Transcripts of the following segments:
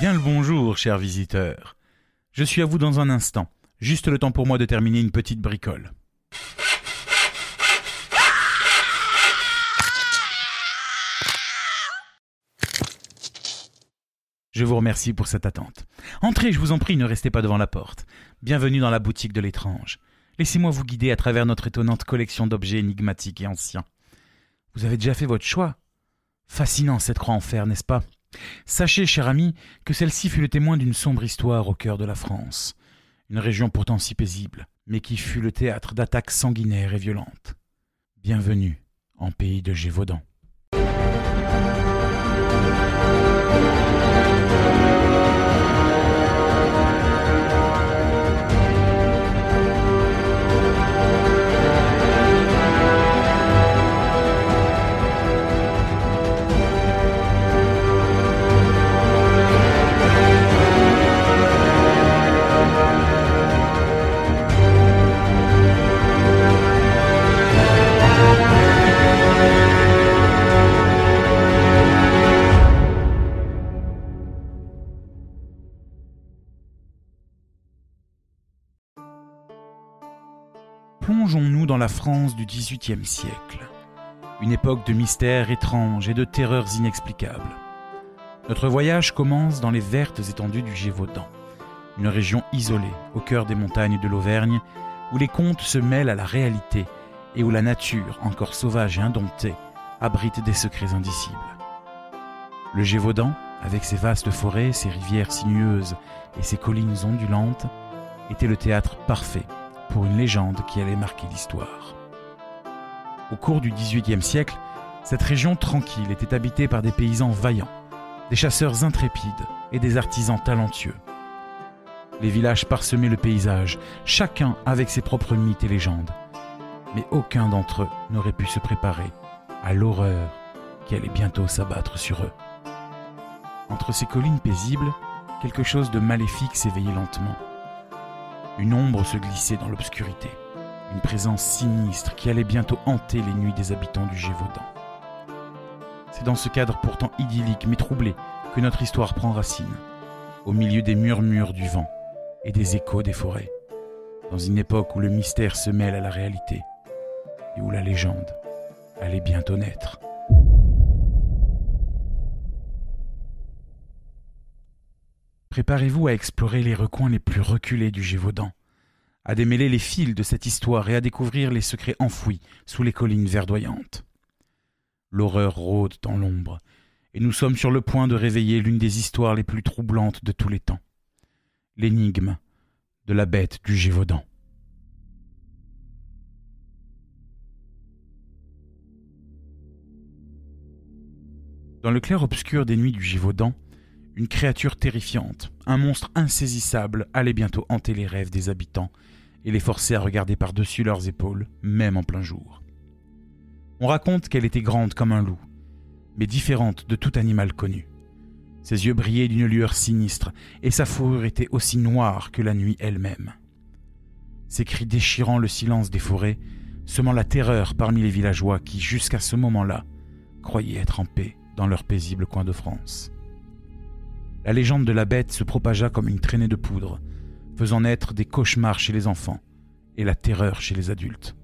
Bien le bonjour, chers visiteurs. Je suis à vous dans un instant, juste le temps pour moi de terminer une petite bricole. Je vous remercie pour cette attente. Entrez, je vous en prie, ne restez pas devant la porte. Bienvenue dans la boutique de l'étrange. Laissez-moi vous guider à travers notre étonnante collection d'objets énigmatiques et anciens. Vous avez déjà fait votre choix? Fascinant cette croix en fer, n'est-ce pas? Sachez, cher ami, que celle-ci fut le témoin d'une sombre histoire au cœur de la France, une région pourtant si paisible, mais qui fut le théâtre d'attaques sanguinaires et violentes. Bienvenue en pays de Gévaudan. XVIIIe siècle, une époque de mystères étranges et de terreurs inexplicables. Notre voyage commence dans les vertes étendues du Gévaudan, une région isolée au cœur des montagnes de l'Auvergne, où les contes se mêlent à la réalité et où la nature, encore sauvage et indomptée, abrite des secrets indicibles. Le Gévaudan, avec ses vastes forêts, ses rivières sinueuses et ses collines ondulantes, était le théâtre parfait pour une légende qui allait marquer l'histoire. Au cours du XVIIIe siècle, cette région tranquille était habitée par des paysans vaillants, des chasseurs intrépides et des artisans talentueux. Les villages parsemaient le paysage, chacun avec ses propres mythes et légendes. Mais aucun d'entre eux n'aurait pu se préparer à l'horreur qui allait bientôt s'abattre sur eux. Entre ces collines paisibles, quelque chose de maléfique s'éveillait lentement. Une ombre se glissait dans l'obscurité, une présence sinistre qui allait bientôt hanter les nuits des habitants du Gévaudan. C'est dans ce cadre pourtant idyllique mais troublé que notre histoire prend racine, au milieu des murmures du vent et des échos des forêts, dans une époque où le mystère se mêle à la réalité et où la légende allait bientôt naître. Préparez-vous à explorer les recoins les plus reculés du Gévaudan, à démêler les fils de cette histoire et à découvrir les secrets enfouis sous les collines verdoyantes. L'horreur rôde dans l'ombre, et nous sommes sur le point de réveiller l'une des histoires les plus troublantes de tous les temps. L'énigme de la bête du Gévaudan. Dans le clair-obscur des nuits du Gévaudan, une créature terrifiante, un monstre insaisissable allait bientôt hanter les rêves des habitants et les forcer à regarder par-dessus leurs épaules, même en plein jour. On raconte qu'elle était grande comme un loup, mais différente de tout animal connu. Ses yeux brillaient d'une lueur sinistre, et sa fourrure était aussi noire que la nuit elle-même. Ses cris déchirant le silence des forêts, semant la terreur parmi les villageois qui, jusqu'à ce moment-là, croyaient être en paix dans leur paisible coin de France la légende de la bête se propagea comme une traînée de poudre, faisant naître des cauchemars chez les enfants et la terreur chez les adultes.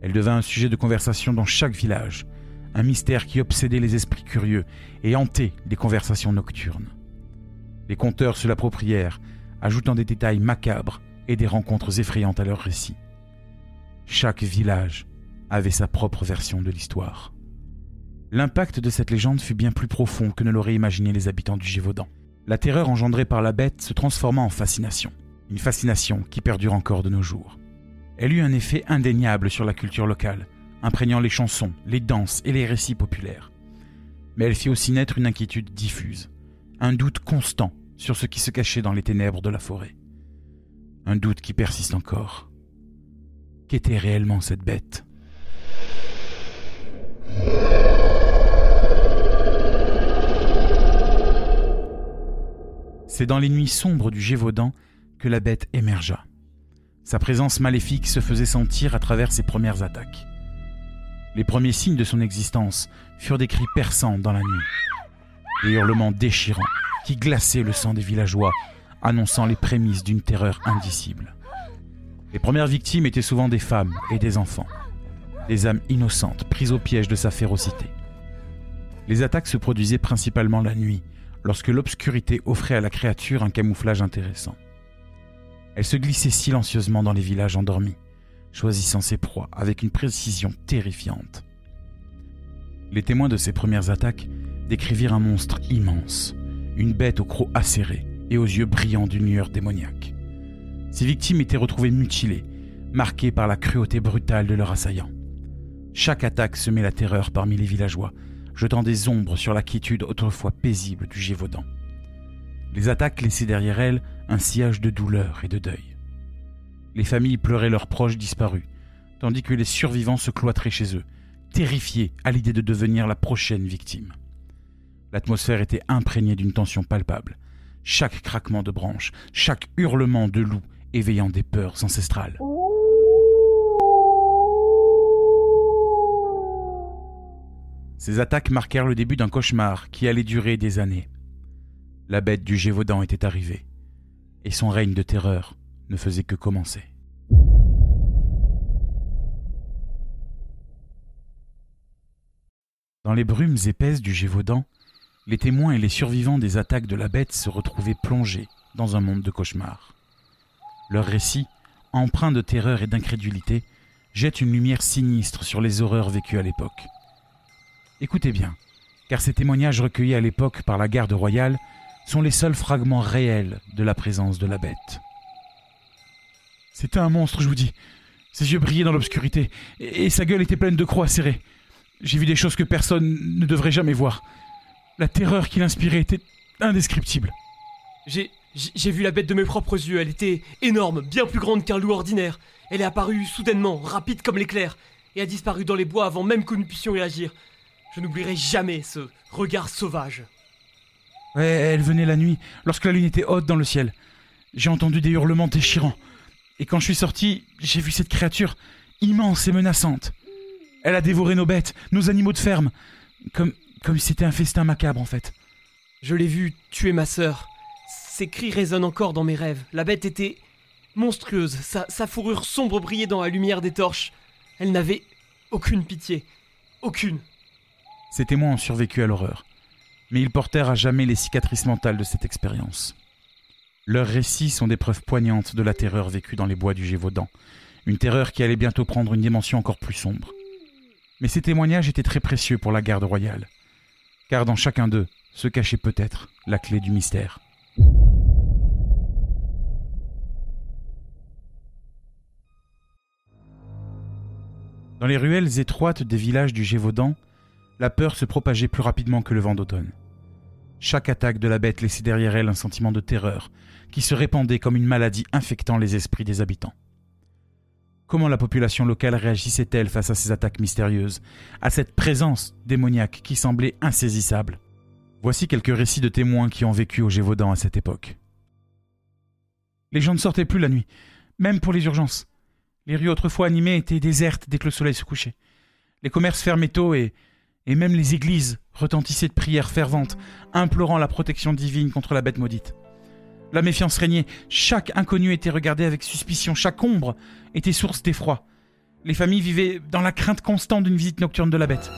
Elle devint un sujet de conversation dans chaque village, un mystère qui obsédait les esprits curieux et hantait les conversations nocturnes. Les conteurs se l'approprièrent, ajoutant des détails macabres et des rencontres effrayantes à leurs récits. Chaque village avait sa propre version de l'histoire. L'impact de cette légende fut bien plus profond que ne l'auraient imaginé les habitants du Gévaudan. La terreur engendrée par la bête se transforma en fascination, une fascination qui perdure encore de nos jours. Elle eut un effet indéniable sur la culture locale, imprégnant les chansons, les danses et les récits populaires. Mais elle fit aussi naître une inquiétude diffuse, un doute constant sur ce qui se cachait dans les ténèbres de la forêt. Un doute qui persiste encore. Qu'était réellement cette bête? C'est dans les nuits sombres du Gévaudan que la bête émergea. Sa présence maléfique se faisait sentir à travers ses premières attaques. Les premiers signes de son existence furent des cris perçants dans la nuit, des hurlements déchirants qui glaçait le sang des villageois, annonçant les prémices d'une terreur indicible. Les premières victimes étaient souvent des femmes et des enfants, des âmes innocentes prises au piège de sa férocité. Les attaques se produisaient principalement la nuit, lorsque l'obscurité offrait à la créature un camouflage intéressant. Elle se glissait silencieusement dans les villages endormis, choisissant ses proies avec une précision terrifiante. Les témoins de ces premières attaques décrivirent un monstre immense, une bête au croc acéré et aux yeux brillants d'une lueur démoniaque. Ces victimes étaient retrouvées mutilées, marquées par la cruauté brutale de leurs assaillants. Chaque attaque semait la terreur parmi les villageois, jetant des ombres sur la quiétude autrefois paisible du Gévaudan. Les attaques laissaient derrière elles un sillage de douleur et de deuil. Les familles pleuraient leurs proches disparus, tandis que les survivants se cloîtraient chez eux, terrifiés à l'idée de devenir la prochaine victime. L'atmosphère était imprégnée d'une tension palpable, chaque craquement de branches, chaque hurlement de loup éveillant des peurs ancestrales. Ces attaques marquèrent le début d'un cauchemar qui allait durer des années. La bête du Gévaudan était arrivée, et son règne de terreur ne faisait que commencer. Dans les brumes épaisses du Gévaudan, les témoins et les survivants des attaques de la bête se retrouvaient plongés dans un monde de cauchemars. Leur récit, empreint de terreur et d'incrédulité, jette une lumière sinistre sur les horreurs vécues à l'époque. Écoutez bien, car ces témoignages recueillis à l'époque par la garde royale sont les seuls fragments réels de la présence de la bête. C'était un monstre, je vous dis. Ses yeux brillaient dans l'obscurité, et sa gueule était pleine de croix serrées. J'ai vu des choses que personne ne devrait jamais voir. La terreur qu'il inspirait était indescriptible. J'ai, j'ai vu la bête de mes propres yeux. Elle était énorme, bien plus grande qu'un loup ordinaire. Elle est apparue soudainement, rapide comme l'éclair, et a disparu dans les bois avant même que nous puissions réagir. Je n'oublierai jamais ce regard sauvage. Ouais, elle venait la nuit, lorsque la lune était haute dans le ciel. J'ai entendu des hurlements déchirants. Et quand je suis sorti, j'ai vu cette créature, immense et menaçante. Elle a dévoré nos bêtes, nos animaux de ferme, comme, comme si c'était un festin macabre en fait. Je l'ai vu tuer ma sœur. Ses cris résonnent encore dans mes rêves. La bête était monstrueuse, sa, sa fourrure sombre brillait dans la lumière des torches. Elle n'avait aucune pitié. Aucune. Ces témoins ont survécu à l'horreur, mais ils portèrent à jamais les cicatrices mentales de cette expérience. Leurs récits sont des preuves poignantes de la terreur vécue dans les bois du Gévaudan, une terreur qui allait bientôt prendre une dimension encore plus sombre. Mais ces témoignages étaient très précieux pour la garde royale, car dans chacun d'eux se cachait peut-être la clé du mystère. Dans les ruelles étroites des villages du Gévaudan, la peur se propageait plus rapidement que le vent d'automne. Chaque attaque de la bête laissait derrière elle un sentiment de terreur, qui se répandait comme une maladie infectant les esprits des habitants. Comment la population locale réagissait-elle face à ces attaques mystérieuses, à cette présence démoniaque qui semblait insaisissable? Voici quelques récits de témoins qui ont vécu au Gévaudan à cette époque. Les gens ne sortaient plus la nuit, même pour les urgences. Les rues autrefois animées étaient désertes dès que le soleil se couchait. Les commerces fermaient tôt et, et même les églises retentissaient de prières ferventes, implorant la protection divine contre la bête maudite. La méfiance régnait. Chaque inconnu était regardé avec suspicion. Chaque ombre était source d'effroi. Les familles vivaient dans la crainte constante d'une visite nocturne de la bête.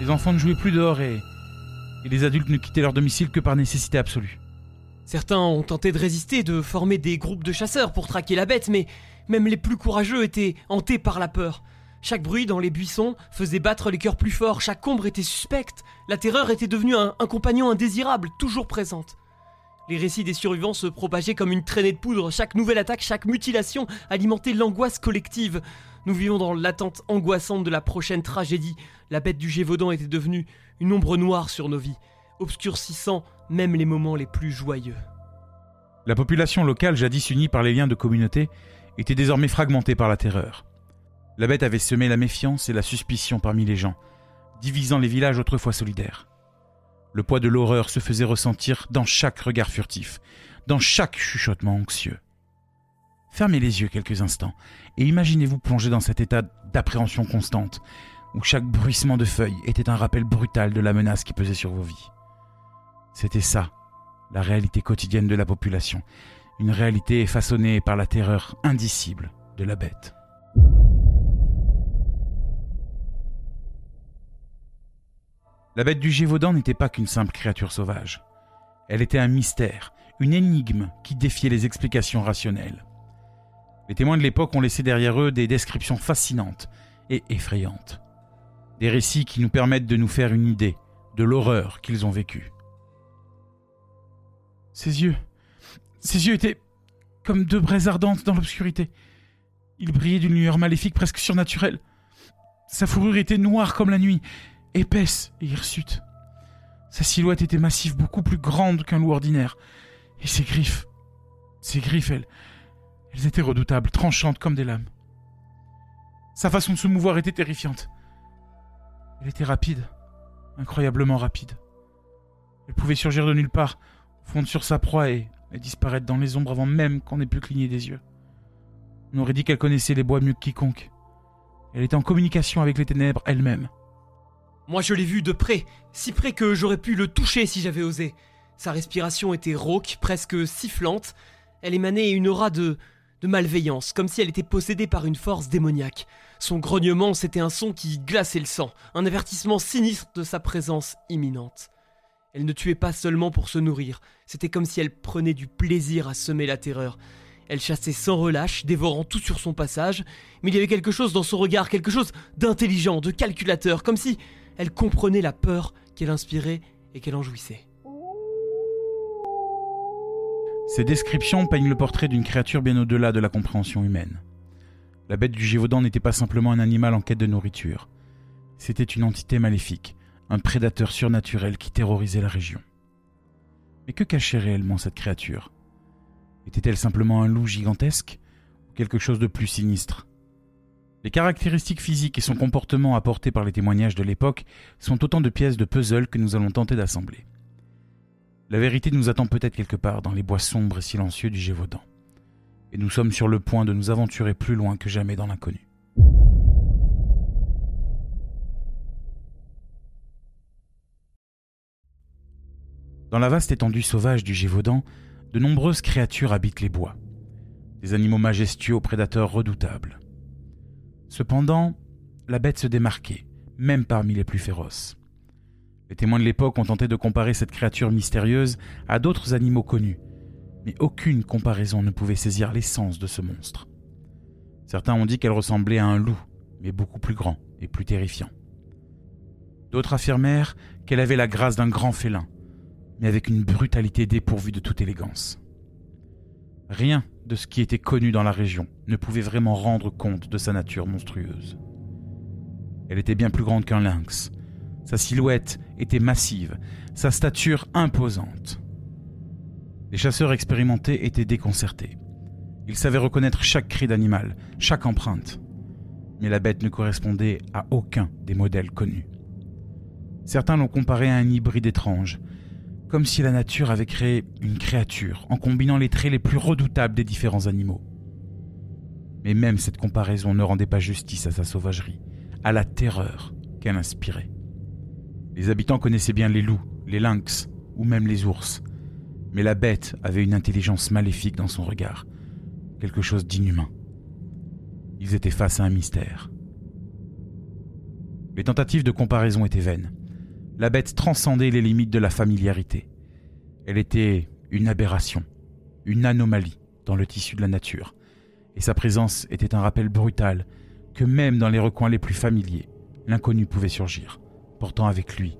Les enfants ne jouaient plus dehors et, et les adultes ne quittaient leur domicile que par nécessité absolue. Certains ont tenté de résister, de former des groupes de chasseurs pour traquer la bête, mais même les plus courageux étaient hantés par la peur. Chaque bruit dans les buissons faisait battre les cœurs plus forts, chaque ombre était suspecte, la terreur était devenue un, compagnon indésirable, toujours présente. Les récits des survivants se propageaient comme une traînée de poudre. Chaque nouvelle attaque, chaque mutilation alimentait l'angoisse collective. Nous vivions dans l'attente angoissante de la prochaine tragédie. La bête du Gévaudan était devenue une ombre noire sur nos vies, obscurcissant même les moments les plus joyeux. La population locale, jadis unie par les liens de communauté, était désormais fragmentée par la terreur. La bête avait semé la méfiance et la suspicion parmi les gens, divisant les villages autrefois solidaires. Le poids de l'horreur se faisait ressentir dans chaque regard furtif, dans chaque chuchotement anxieux. Fermez les yeux quelques instants et imaginez-vous plonger dans cet état d'appréhension constante, où chaque bruissement de feuilles était un rappel brutal de la menace qui pesait sur vos vies. C'était ça, la réalité quotidienne de la population, une réalité façonnée par la terreur indicible de la bête. La bête du Gévaudan n'était pas qu'une simple créature sauvage. Elle était un mystère, une énigme qui défiait les explications rationnelles. Les témoins de l'époque ont laissé derrière eux des descriptions fascinantes et effrayantes. Des récits qui nous permettent de nous faire une idée de l'horreur qu'ils ont vécue. Ses yeux, ses yeux étaient comme deux braises ardentes dans l'obscurité. Il brillait d'une lueur maléfique presque surnaturelle. Sa fourrure était noire comme la nuit, épaisse et hirsute. Sa silhouette était massive, beaucoup plus grande qu'un loup ordinaire. Et ses griffes, ses griffes, elles, elles étaient redoutables, tranchantes comme des lames. Sa façon de se mouvoir était terrifiante. Elle était rapide, incroyablement rapide. Elle pouvait surgir de nulle part, fondre sur sa proie et, disparaître dans les ombres avant même qu'on ait pu cligner des yeux. On aurait dit qu'elle connaissait les bois mieux que quiconque. Elle était en communication avec les ténèbres elle-même. Moi je l'ai vu de près, si près que j'aurais pu le toucher si j'avais osé. Sa respiration était rauque, presque sifflante. Elle émanait une aura de, de malveillance, comme si elle était possédée par une force démoniaque. Son grognement, c'était un son qui glaçait le sang, un avertissement sinistre de sa présence imminente. Elle ne tuait pas seulement pour se nourrir, c'était comme si elle prenait du plaisir à semer la terreur. Elle chassait sans relâche, dévorant tout sur son passage, mais il y avait quelque chose dans son regard, quelque chose d'intelligent, de calculateur, comme si elle comprenait la peur qu'elle inspirait et qu'elle en jouissait. Ces descriptions peignent le portrait d'une créature bien au-delà de la compréhension humaine. La bête du Gévaudan n'était pas simplement un animal en quête de nourriture. C'était une entité maléfique, un prédateur surnaturel qui terrorisait la région. Mais que cachait réellement cette créature? Était-elle simplement un loup gigantesque ou quelque chose de plus sinistre? Les caractéristiques physiques et son comportement apportés par les témoignages de l'époque sont autant de pièces de puzzle que nous allons tenter d'assembler. La vérité nous attend peut-être quelque part dans les bois sombres et silencieux du Gévaudan et nous sommes sur le point de nous aventurer plus loin que jamais dans l'inconnu. Dans la vaste étendue sauvage du Gévaudan, de nombreuses créatures habitent les bois. Des animaux majestueux prédateurs redoutables. Cependant, la bête se démarquait, même parmi les plus féroces. Les témoins de l'époque ont tenté de comparer cette créature mystérieuse à d'autres animaux connus, mais aucune comparaison ne pouvait saisir l'essence de ce monstre. Certains ont dit qu'elle ressemblait à un loup, mais beaucoup plus grand et plus terrifiant. D'autres affirmèrent qu'elle avait la grâce d'un grand félin, mais avec une brutalité dépourvue de toute élégance. Rien de ce qui était connu dans la région ne pouvait vraiment rendre compte de sa nature monstrueuse. Elle était bien plus grande qu'un lynx. Sa silhouette était massive, sa stature imposante. Les chasseurs expérimentés étaient déconcertés. Ils savaient reconnaître chaque cri d'animal, chaque empreinte. Mais la bête ne correspondait à aucun des modèles connus. Certains l'ont comparé à un hybride étrange, comme si la nature avait créé une créature en combinant les traits les plus redoutables des différents animaux. Mais même cette comparaison ne rendait pas justice à sa sauvagerie, à la terreur qu'elle inspirait. Les habitants connaissaient bien les loups, les lynx ou même les ours, mais la bête avait une intelligence maléfique dans son regard, quelque chose d'inhumain. Ils étaient face à un mystère. Les tentatives de comparaison étaient vaines. La bête transcendait les limites de la familiarité. Elle était une aberration, une anomalie dans le tissu de la nature, et sa présence était un rappel brutal que même dans les recoins les plus familiers, l'inconnu pouvait surgir, portant avec lui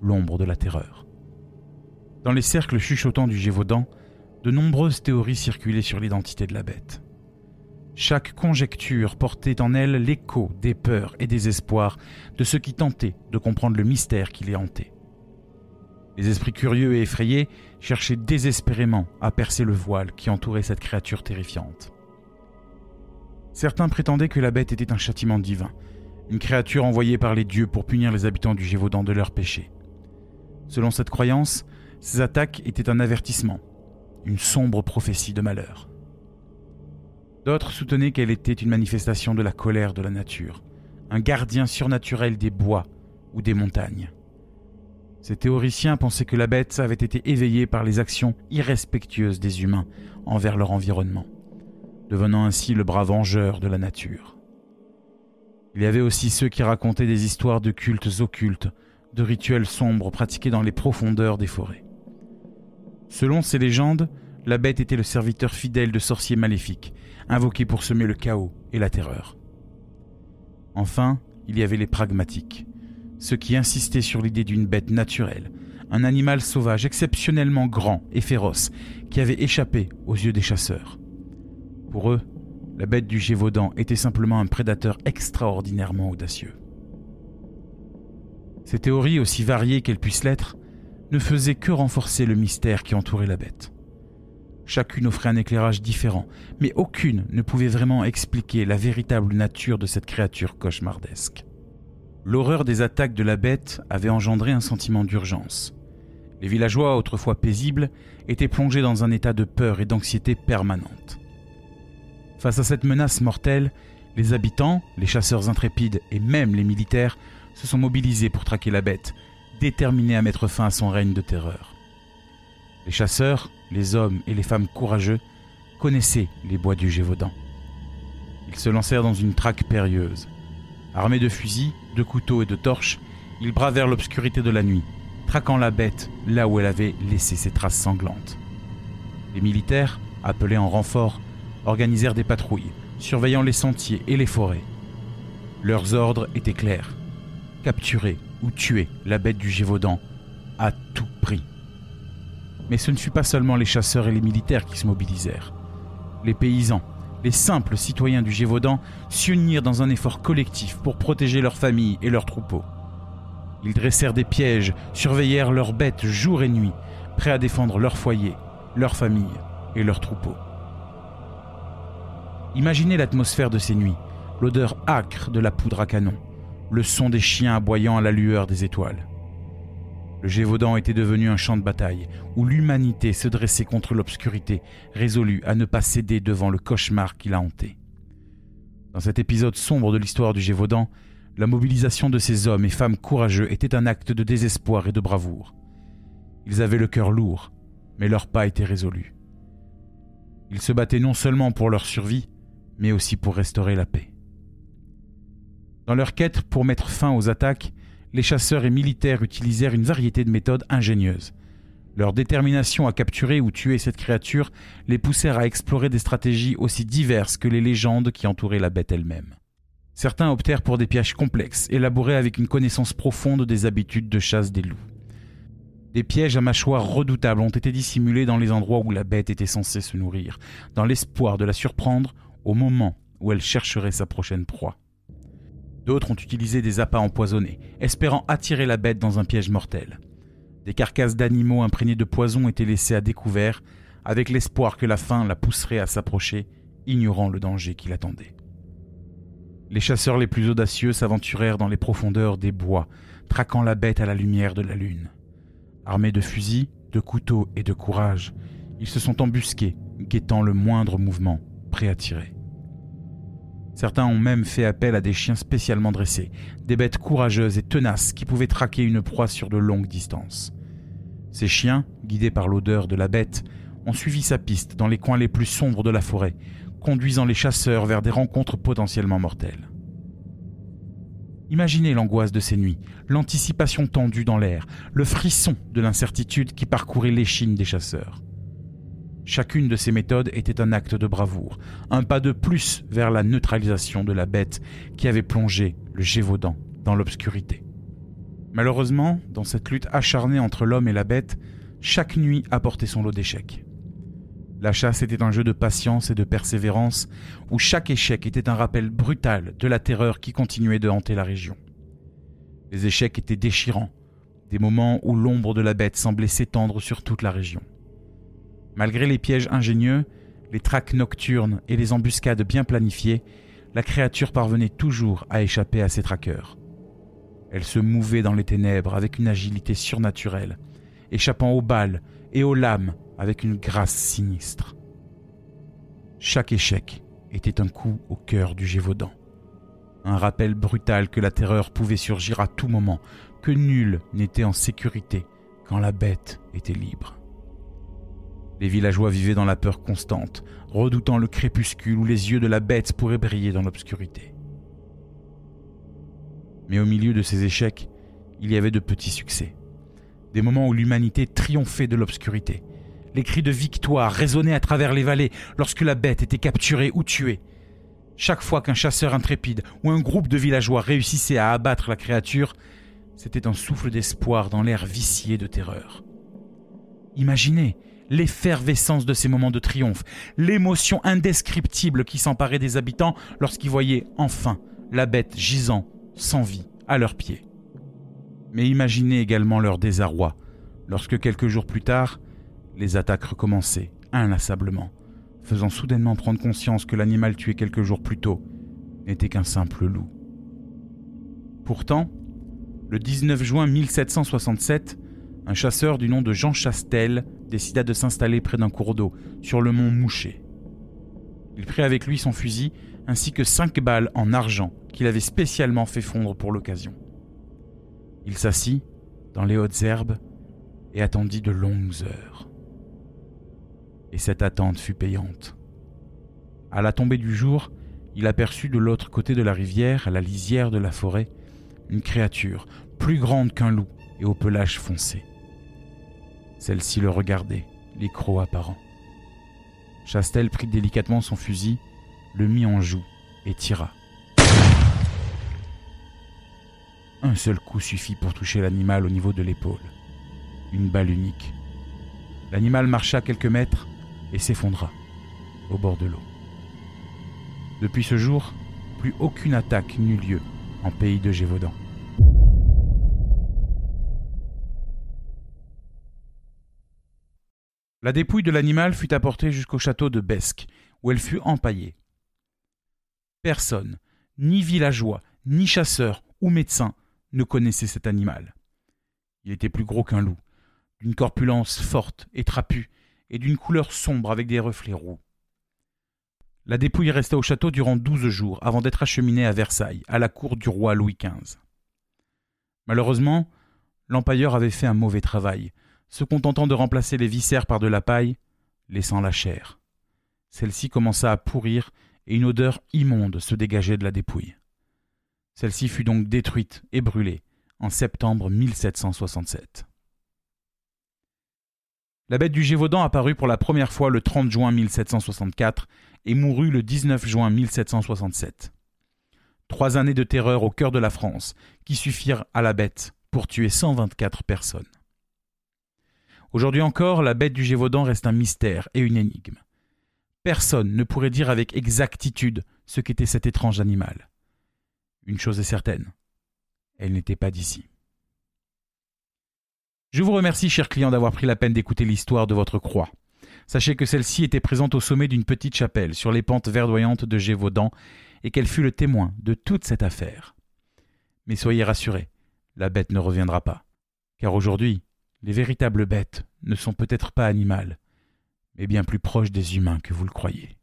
l'ombre de la terreur. Dans les cercles chuchotants du Gévaudan, de nombreuses théories circulaient sur l'identité de la bête. Chaque conjecture portait en elle l'écho des peurs et des espoirs de ceux qui tentaient de comprendre le mystère qui les hantait. Les esprits curieux et effrayés cherchaient désespérément à percer le voile qui entourait cette créature terrifiante. Certains prétendaient que la bête était un châtiment divin, une créature envoyée par les dieux pour punir les habitants du Gévaudan de leurs péchés. Selon cette croyance, ces attaques étaient un avertissement, une sombre prophétie de malheur. D'autres soutenaient qu'elle était une manifestation de la colère de la nature, un gardien surnaturel des bois ou des montagnes. Ces théoriciens pensaient que la bête avait été éveillée par les actions irrespectueuses des humains envers leur environnement, devenant ainsi le bras vengeur de la nature. Il y avait aussi ceux qui racontaient des histoires de cultes occultes, de rituels sombres pratiqués dans les profondeurs des forêts. Selon ces légendes, la bête était le serviteur fidèle de sorciers maléfiques, invoqués pour semer le chaos et la terreur. Enfin, il y avait les pragmatiques, ceux qui insistaient sur l'idée d'une bête naturelle, un animal sauvage exceptionnellement grand et féroce, qui avait échappé aux yeux des chasseurs. Pour eux, la bête du Gévaudan était simplement un prédateur extraordinairement audacieux. Ces théories, aussi variées qu'elles puissent l'être, ne faisaient que renforcer le mystère qui entourait la bête. Chacune offrait un éclairage différent, mais aucune ne pouvait vraiment expliquer la véritable nature de cette créature cauchemardesque. L'horreur des attaques de la bête avait engendré un sentiment d'urgence. Les villageois, autrefois paisibles, étaient plongés dans un état de peur et d'anxiété permanente. Face à cette menace mortelle, les habitants, les chasseurs intrépides et même les militaires se sont mobilisés pour traquer la bête, déterminés à mettre fin à son règne de terreur. Les chasseurs, les hommes et les femmes courageux connaissaient les bois du Gévaudan. Ils se lancèrent dans une traque périlleuse. Armés de fusils, de couteaux et de torches, ils bravèrent l'obscurité de la nuit, traquant la bête là où elle avait laissé ses traces sanglantes. Les militaires, appelés en renfort, organisèrent des patrouilles, surveillant les sentiers et les forêts. Leurs ordres étaient clairs capturer ou tuer la bête du Gévaudan à tout. Mais ce ne fut pas seulement les chasseurs et les militaires qui se mobilisèrent. Les paysans, les simples citoyens du Gévaudan s'unirent dans un effort collectif pour protéger leurs familles et leurs troupeaux. Ils dressèrent des pièges, surveillèrent leurs bêtes jour et nuit, prêts à défendre leur foyer, leur famille et leurs troupeaux. Imaginez l'atmosphère de ces nuits, l'odeur âcre de la poudre à canon, le son des chiens aboyant à la lueur des étoiles. Le Gévaudan était devenu un champ de bataille où l'humanité se dressait contre l'obscurité, résolue à ne pas céder devant le cauchemar qui l'a hanté. Dans cet épisode sombre de l'histoire du Gévaudan, la mobilisation de ces hommes et femmes courageux était un acte de désespoir et de bravoure. Ils avaient le cœur lourd, mais leur pas était résolu. Ils se battaient non seulement pour leur survie, mais aussi pour restaurer la paix. Dans leur quête pour mettre fin aux attaques, les chasseurs et militaires utilisèrent une variété de méthodes ingénieuses. Leur détermination à capturer ou tuer cette créature les poussèrent à explorer des stratégies aussi diverses que les légendes qui entouraient la bête elle-même. Certains optèrent pour des pièges complexes, élaborés avec une connaissance profonde des habitudes de chasse des loups. Des pièges à mâchoires redoutables ont été dissimulés dans les endroits où la bête était censée se nourrir, dans l'espoir de la surprendre au moment où elle chercherait sa prochaine proie. D'autres ont utilisé des appâts empoisonnés, espérant attirer la bête dans un piège mortel. Des carcasses d'animaux imprégnés de poison étaient laissées à découvert, avec l'espoir que la faim la pousserait à s'approcher, ignorant le danger qui l'attendait. Les chasseurs les plus audacieux s'aventurèrent dans les profondeurs des bois, traquant la bête à la lumière de la lune. Armés de fusils, de couteaux et de courage, ils se sont embusqués, guettant le moindre mouvement, prêts à tirer. Certains ont même fait appel à des chiens spécialement dressés, des bêtes courageuses et tenaces qui pouvaient traquer une proie sur de longues distances. Ces chiens, guidés par l'odeur de la bête, ont suivi sa piste dans les coins les plus sombres de la forêt, conduisant les chasseurs vers des rencontres potentiellement mortelles. Imaginez l'angoisse de ces nuits, l'anticipation tendue dans l'air, le frisson de l'incertitude qui parcourait l'échine des chasseurs. Chacune de ces méthodes était un acte de bravoure, un pas de plus vers la neutralisation de la bête qui avait plongé le Gévaudan dans l'obscurité. Malheureusement, dans cette lutte acharnée entre l'homme et la bête, chaque nuit apportait son lot d'échecs. La chasse était un jeu de patience et de persévérance, où chaque échec était un rappel brutal de la terreur qui continuait de hanter la région. Les échecs étaient déchirants, des moments où l'ombre de la bête semblait s'étendre sur toute la région. Malgré les pièges ingénieux, les traques nocturnes et les embuscades bien planifiées, la créature parvenait toujours à échapper à ses traqueurs. Elle se mouvait dans les ténèbres avec une agilité surnaturelle, échappant aux balles et aux lames avec une grâce sinistre. Chaque échec était un coup au cœur du Gévaudan. Un rappel brutal que la terreur pouvait surgir à tout moment, que nul n'était en sécurité quand la bête était libre. Les villageois vivaient dans la peur constante, redoutant le crépuscule où les yeux de la bête pourraient briller dans l'obscurité. Mais au milieu de ces échecs, il y avait de petits succès. Des moments où l'humanité triomphait de l'obscurité. Les cris de victoire résonnaient à travers les vallées lorsque la bête était capturée ou tuée. Chaque fois qu'un chasseur intrépide ou un groupe de villageois réussissait à abattre la créature, c'était un souffle d'espoir dans l'air vicié de terreur. Imaginez l'effervescence de ces moments de triomphe, l'émotion indescriptible qui s'emparait des habitants lorsqu'ils voyaient enfin la bête gisant, sans vie, à leurs pieds. Mais imaginez également leur désarroi lorsque quelques jours plus tard, les attaques recommençaient inlassablement, faisant soudainement prendre conscience que l'animal tué quelques jours plus tôt n'était qu'un simple loup. Pourtant, le 19 juin 1767, un chasseur du nom de Jean Chastel décida de s'installer près d'un cours d'eau, sur le mont Mouché. Il prit avec lui son fusil ainsi que cinq balles en argent qu'il avait spécialement fait fondre pour l'occasion. Il s'assit dans les hautes herbes et attendit de longues heures. Et cette attente fut payante. À la tombée du jour, il aperçut de l'autre côté de la rivière, à la lisière de la forêt, une créature plus grande qu'un loup et au pelage foncé. Celle-ci le regardait, les crocs apparents. Chastel prit délicatement son fusil, le mit en joue et tira. Un seul coup suffit pour toucher l'animal au niveau de l'épaule. Une balle unique. L'animal marcha quelques mètres et s'effondra au bord de l'eau. Depuis ce jour, plus aucune attaque n'eut lieu en pays de Gévaudan. La dépouille de l'animal fut apportée jusqu'au château de Besque, où elle fut empaillée. Personne, ni villageois, ni chasseur ou médecin, ne connaissait cet animal. Il était plus gros qu'un loup, d'une corpulence forte et trapue, et d'une couleur sombre avec des reflets roux. La dépouille resta au château durant douze jours avant d'être acheminée à Versailles, à la cour du roi Louis XV. Malheureusement, l'empailleur avait fait un mauvais travail, se contentant de remplacer les viscères par de la paille, laissant la chair. Celle-ci commença à pourrir et une odeur immonde se dégageait de la dépouille. Celle-ci fut donc détruite et brûlée en septembre 1767. La bête du Gévaudan apparut pour la première fois le 30 juin 1764 et mourut le 19 juin 1767. Trois années de terreur au cœur de la France qui suffirent à la bête pour tuer 124 personnes. Aujourd'hui encore, la bête du Gévaudan reste un mystère et une énigme. Personne ne pourrait dire avec exactitude ce qu'était cet étrange animal. Une chose est certaine, elle n'était pas d'ici. Je vous remercie, chers clients, d'avoir pris la peine d'écouter l'histoire de votre croix. Sachez que celle-ci était présente au sommet d'une petite chapelle sur les pentes verdoyantes de Gévaudan et qu'elle fut le témoin de toute cette affaire. Mais soyez rassurés, la bête ne reviendra pas. Car aujourd'hui, les véritables bêtes ne sont peut-être pas animales, mais bien plus proches des humains que vous le croyez.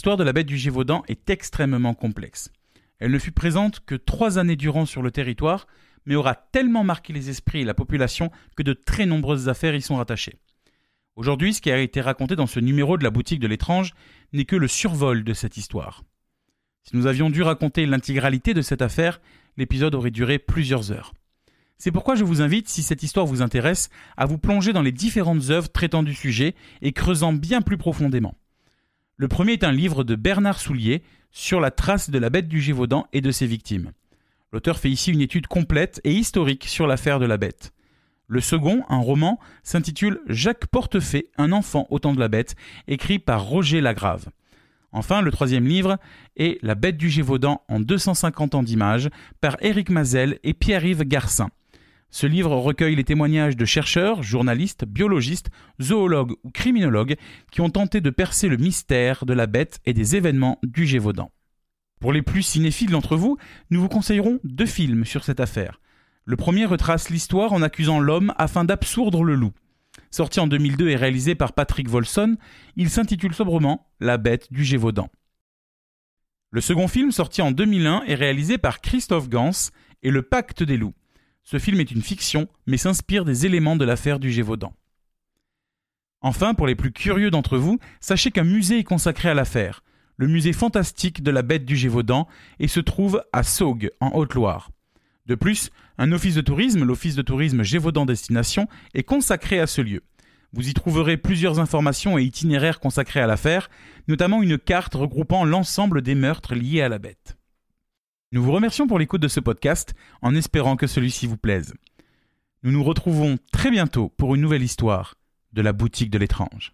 L'histoire de la bête du Gévaudan est extrêmement complexe. Elle ne fut présente que trois années durant sur le territoire, mais aura tellement marqué les esprits et la population que de très nombreuses affaires y sont rattachées. Aujourd'hui, ce qui a été raconté dans ce numéro de la boutique de l'étrange n'est que le survol de cette histoire. Si nous avions dû raconter l'intégralité de cette affaire, l'épisode aurait duré plusieurs heures. C'est pourquoi je vous invite, si cette histoire vous intéresse, à vous plonger dans les différentes œuvres traitant du sujet et creusant bien plus profondément. Le premier est un livre de Bernard Soulier sur la trace de la bête du Gévaudan et de ses victimes. L'auteur fait ici une étude complète et historique sur l'affaire de la bête. Le second, un roman, s'intitule Jacques Portefait, un enfant au temps de la bête, écrit par Roger Lagrave. Enfin, le troisième livre est La bête du Gévaudan en 250 ans d'images par Éric Mazel et Pierre-Yves Garcin. Ce livre recueille les témoignages de chercheurs, journalistes, biologistes, zoologues ou criminologues qui ont tenté de percer le mystère de la bête et des événements du Gévaudan. Pour les plus cinéphiles d'entre vous, nous vous conseillerons deux films sur cette affaire. Le premier retrace l'histoire en accusant l'homme afin d'absourdre le loup. Sorti en 2002 et réalisé par Patrick Volson, il s'intitule sobrement La bête du Gévaudan. Le second film, sorti en 2001, est réalisé par Christophe Gans et Le Pacte des loups. Ce film est une fiction, mais s'inspire des éléments de l'affaire du Gévaudan. Enfin, pour les plus curieux d'entre vous, sachez qu'un musée est consacré à l'affaire, le musée fantastique de la bête du Gévaudan, et se trouve à Saugues, en Haute-Loire. De plus, un office de tourisme, l'office de tourisme Gévaudan Destination, est consacré à ce lieu. Vous y trouverez plusieurs informations et itinéraires consacrés à l'affaire, notamment une carte regroupant l'ensemble des meurtres liés à la bête. Nous vous remercions pour l'écoute de ce podcast, en espérant que celui-ci vous plaise. Nous nous retrouvons très bientôt pour une nouvelle histoire de la boutique de l'étrange.